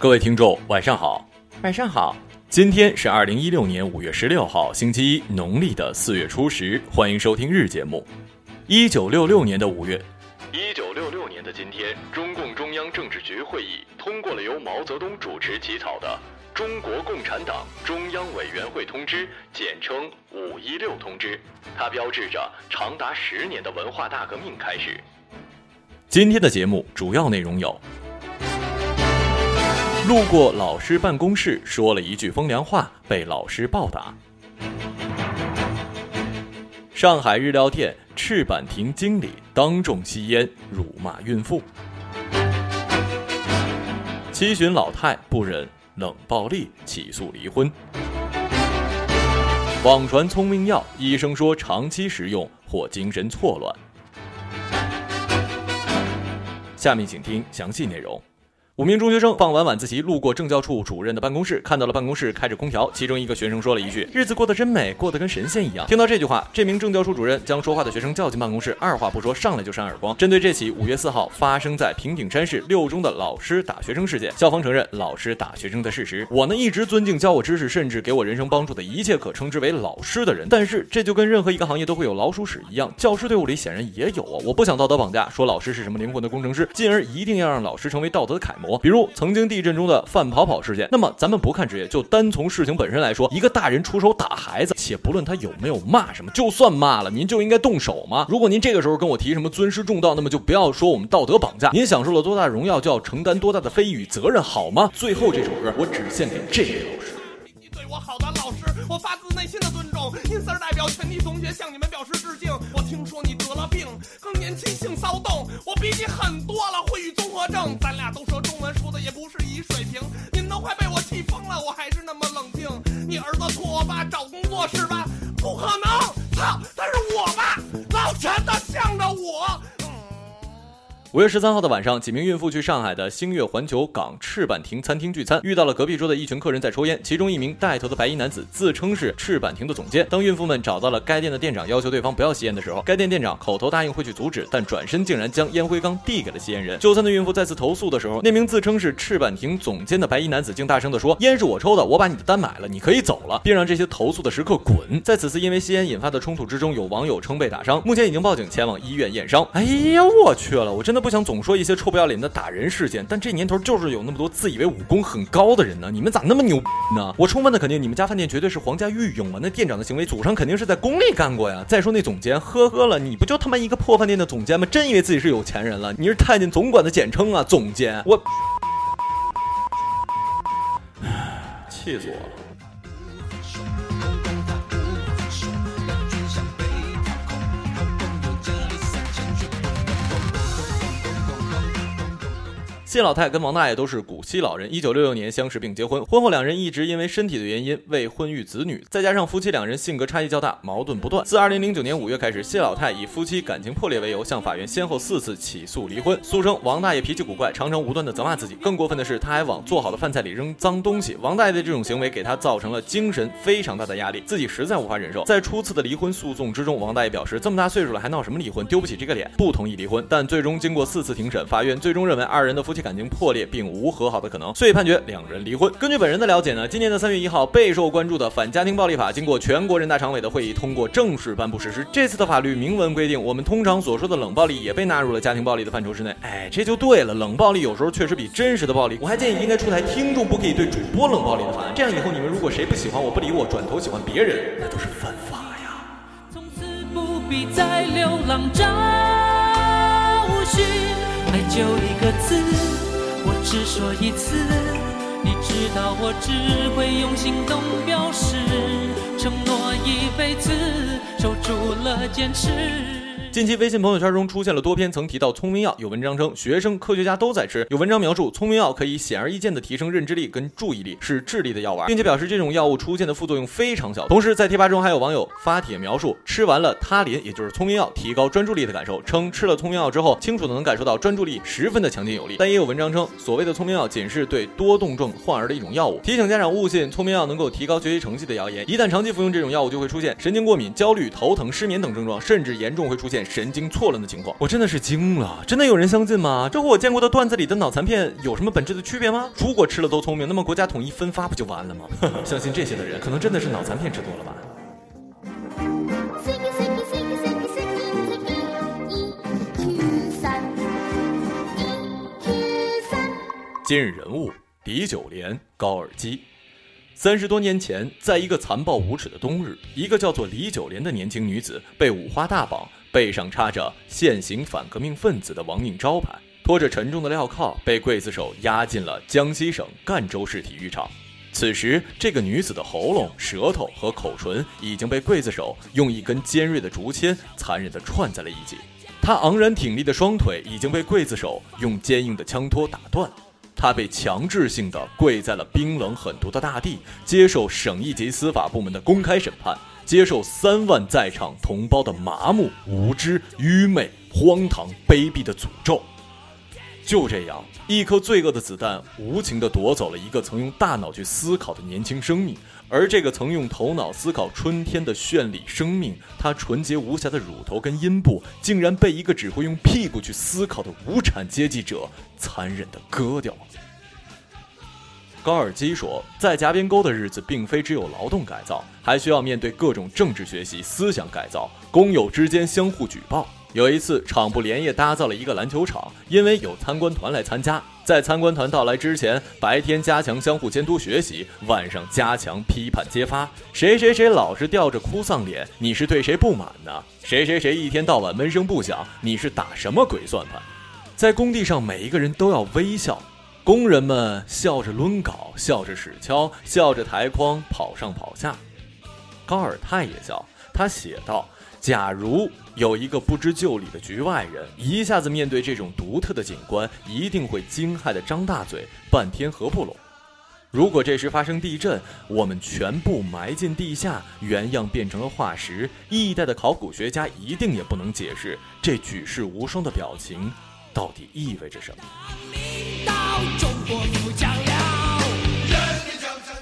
各位听众，晚上好，晚上好。今天是二零一六年五月十六号，星期一，农历的四月初十。欢迎收听日节目。一九六六年的五月，一九六六年的今天，中共中央政治局会议通过了由毛泽东主持起草的《中国共产党中央委员会通知》，简称“五一六通知”。它标志着长达十年的文化大革命开始。今天的节目主要内容有。路过老师办公室，说了一句风凉话，被老师暴打。上海日料店赤坂亭经理当众吸烟，辱骂孕妇。七旬老太不忍冷暴力，起诉离婚。网传聪明药，医生说长期食用或精神错乱。下面请听详细内容。五名中学生放完晚自习，路过政教处主任的办公室，看到了办公室开着空调。其中一个学生说了一句：“日子过得真美，过得跟神仙一样。”听到这句话，这名政教处主任将说话的学生叫进办公室，二话不说，上来就扇耳光。针对这起五月四号发生在平顶山市六中的老师打学生事件，校方承认老师打学生的事实。我呢一直尊敬教我知识，甚至给我人生帮助的一切可称之为老师的人。但是这就跟任何一个行业都会有老鼠屎一样，教师队伍里显然也有啊。我不想道德绑架，说老师是什么灵魂的工程师，进而一定要让老师成为道德的楷模。比如曾经。地震中的范跑跑事件，那么咱们不看职业，就单从事情本身来说，一个大人出手打孩子，且不论他有没有骂什么，就算骂了，您就应该动手吗？如果您这个时候跟我提什么尊师重道，那么就不要说我们道德绑架。您享受了多大荣耀，就要承担多大的非议与责任，好吗？最后这首歌，我只献给这位老师。你对我好的老师，我发自内心的尊重。因此代表全体同学向你们表示致敬。我听说你得了病，更年期性骚动，我比你狠多了，会语综合症。咱俩都，也不是一水平。你们都快被我气疯了，我还是那么冷静。你儿子托我爸找工作是吧？五月十三号的晚上，几名孕妇去上海的星月环球港赤坂亭餐厅聚餐，遇到了隔壁桌的一群客人在抽烟。其中一名带头的白衣男子自称是赤坂亭的总监。当孕妇们找到了该店的店长，要求对方不要吸烟的时候，该店店长口头答应会去阻止，但转身竟然将烟灰缸递给了吸烟人。就餐的孕妇再次投诉的时候，那名自称是赤坂亭总监的白衣男子竟大声地说：“烟是我抽的，我把你的单买了，你可以走了，并让这些投诉的食客滚。”在此次因为吸烟引发的冲突之中，有网友称被打伤，目前已经报警前往医院验伤。哎呀，我去了，我真的不想总说一些。臭不要脸的打人事件，但这年头就是有那么多自以为武功很高的人呢。你们咋那么牛呢？我充分的肯定，你们家饭店绝对是皇家御用啊！那店长的行为，祖上肯定是在宫里干过呀。再说那总监，呵呵了，你不就他妈一个破饭店的总监吗？真以为自己是有钱人了？你是太监总管的简称啊，总监！我，气死我了！谢老太跟王大爷都是古稀老人，一九六六年相识并结婚。婚后两人一直因为身体的原因未婚育子女，再加上夫妻两人性格差异较大，矛盾不断。自二零零九年五月开始，谢老太以夫妻感情破裂为由，向法院先后四次起诉离婚。诉称王大爷脾气古怪，常常无端的责骂自己。更过分的是，他还往做好的饭菜里扔脏东西。王大爷的这种行为给他造成了精神非常大的压力，自己实在无法忍受。在初次的离婚诉讼之中，王大爷表示，这么大岁数了还闹什么离婚，丢不起这个脸，不同意离婚。但最终经过四次庭审，法院最终认为二人的夫妻感情破裂，并无和好的可能，遂判决两人离婚。根据本人的了解呢，今年的三月一号，备受关注的反家庭暴力法经过全国人大常委的会议通过正式颁布实施。这次的法律明文规定，我们通常所说的冷暴力也被纳入了家庭暴力的范畴之内。哎，这就对了，冷暴力有时候确实比真实的暴力。我还建议应该出台听众不可以对主播冷暴力的法案，这样以后你们如果谁不喜欢我不理我，转头喜欢别人，那都是犯法呀。从此不必再流浪找寻，爱就一个字。我只说一次，你知道我只会用行动表示，承诺一辈子，守住了坚持。近期微信朋友圈中出现了多篇曾提到聪明药，有文章称学生、科学家都在吃，有文章描述聪明药可以显而易见的提升认知力跟注意力，是智力的药丸，并且表示这种药物出现的副作用非常小。同时在贴吧中还有网友发帖描述吃完了他林，也就是聪明药提高专注力的感受，称吃了聪明药之后清楚的能感受到专注力十分的强劲有力。但也有文章称所谓的聪明药仅是对多动症患儿的一种药物，提醒家长勿信聪明药能够提高学习成绩的谣言。一旦长期服用这种药物，就会出现神经过敏、焦虑、头疼、失眠等症状，甚至严重会出现神经错乱的情况。我真的是惊了，真的有人相信吗？这和我见过的段子里的脑残片有什么本质的区别吗？如果吃了都聪明，那么国家统一分发不就完了吗？相信这些的人，可能真的是脑残片吃多了吧。今日人物：李九莲、高尔基。三十多年前，在一个残暴无耻的冬日，一个叫做李九莲的年轻女子被五花大绑，背上插着“现行反革命分子”的亡命招牌，拖着沉重的镣铐，被刽子手押进了江西省赣州市体育场。此时，这个女子的喉咙、舌头和口唇已经被刽子手用一根尖锐的竹签残忍地串在了一起，她昂然挺立的双腿已经被刽子手用坚硬的枪托打断。他被强制性的跪在了冰冷狠毒的大地，接受省一级司法部门的公开审判，接受三万在场同胞的麻木、无知、愚昧、荒唐、卑鄙的诅咒。就这样，一颗罪恶的子弹无情地夺走了一个曾用大脑去思考的年轻生命，而这个曾用头脑思考春天的绚丽生命，它纯洁无瑕的乳头跟阴部，竟然被一个只会用屁股去思考的无产阶级者残忍地割掉了。高尔基说，在夹边沟的日子，并非只有劳动改造，还需要面对各种政治学习、思想改造，工友之间相互举报。有一次，厂部连夜打造了一个篮球场，因为有参观团来参加，在参观团到来之前，白天加强相互监督学习，晚上加强批判揭发。谁谁谁老是吊着哭丧脸，你是对谁不满呢？谁谁谁一天到晚闷声不响，你是打什么鬼算盘？在工地上，每一个人都要微笑。工人们笑着抡镐，笑着使锹，笑着抬筐，跑上跑下。高尔泰也笑，他写道：“假如有一个不知就里的局外人，一下子面对这种独特的景观，一定会惊骇的张大嘴，半天合不拢。如果这时发生地震，我们全部埋进地下，原样变成了化石，一代的考古学家一定也不能解释这举世无双的表情到底意味着什么。”